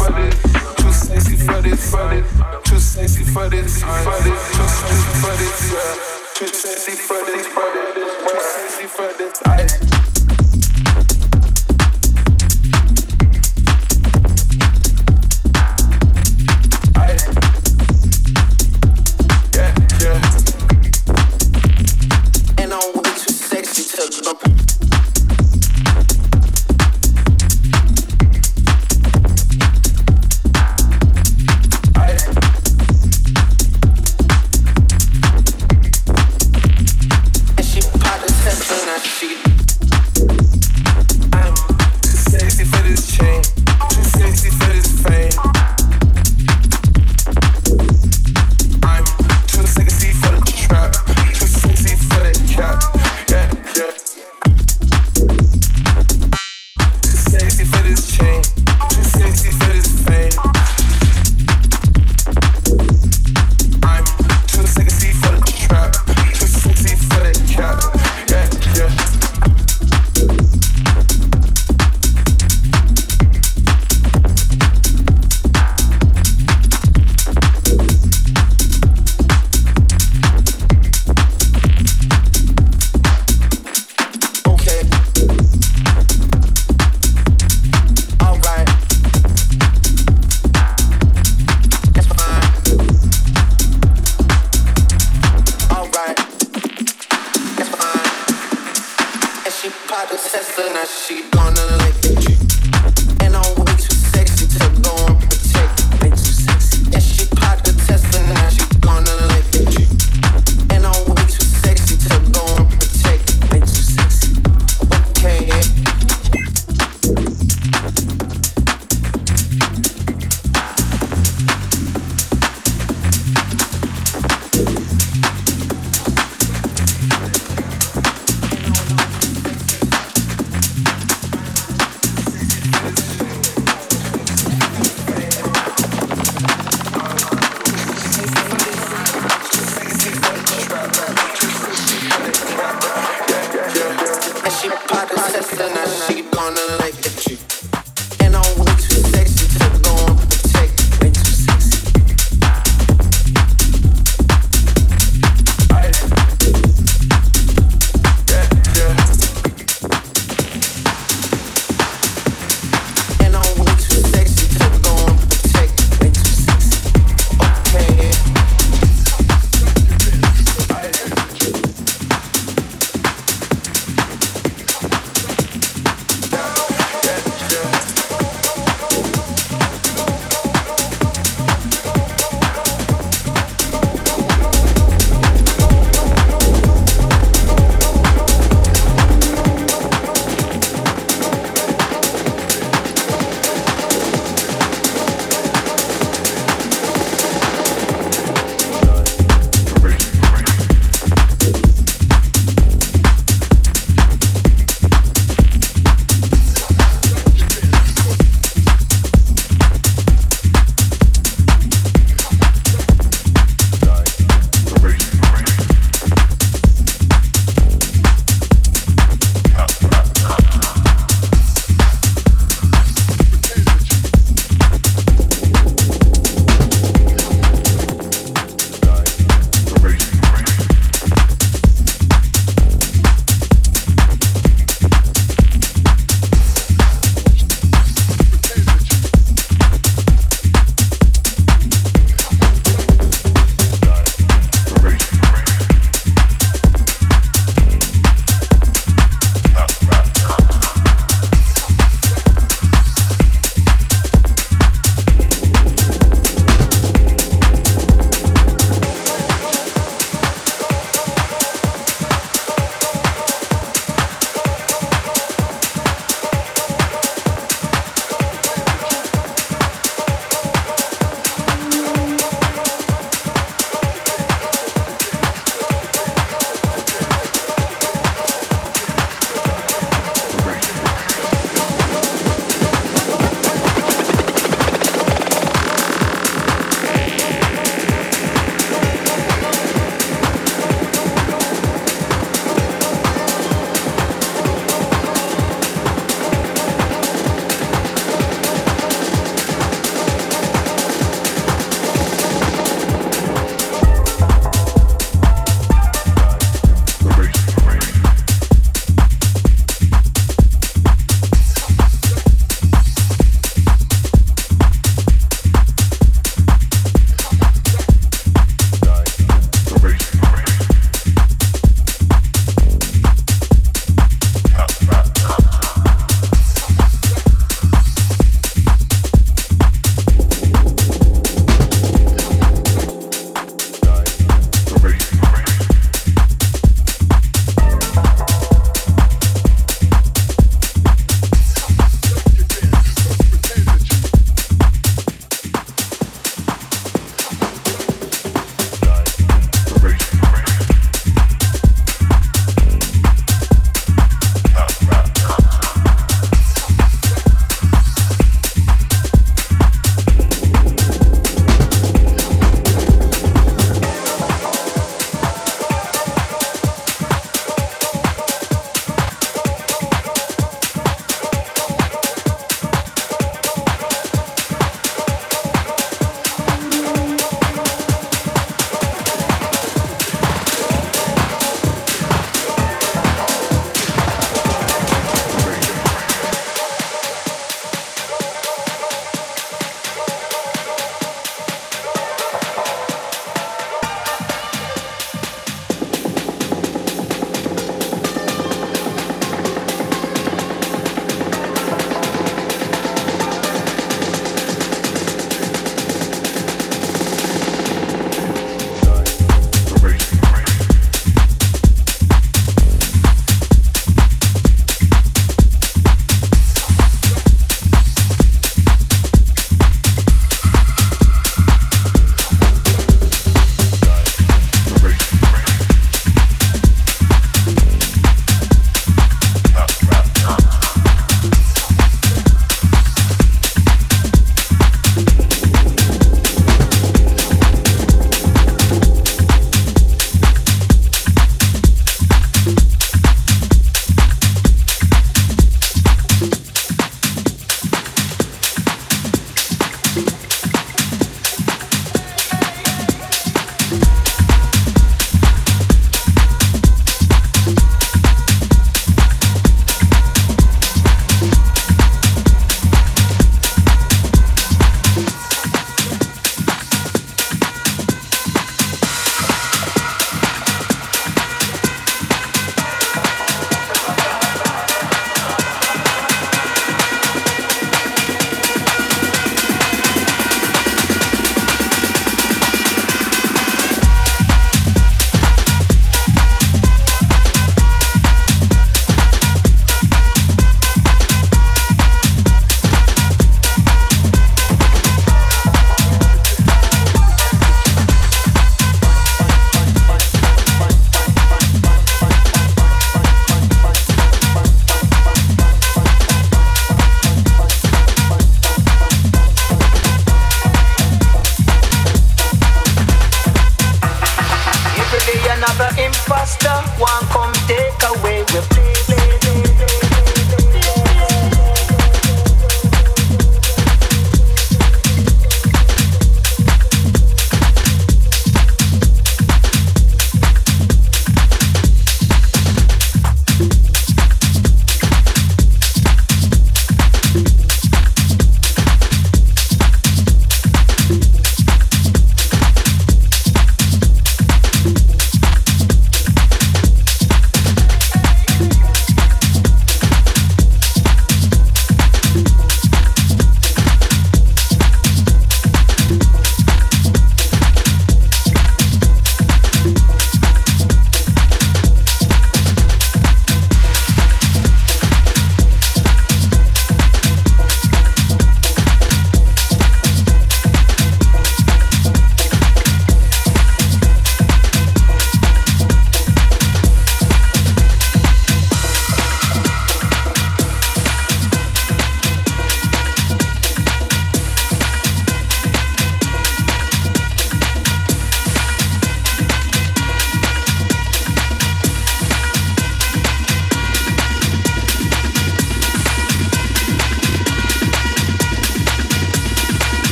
for this. Too sexy for this. Too sexy for this. Too sexy for this. Too sexy for this. Too sexy for this. Too sexy for this.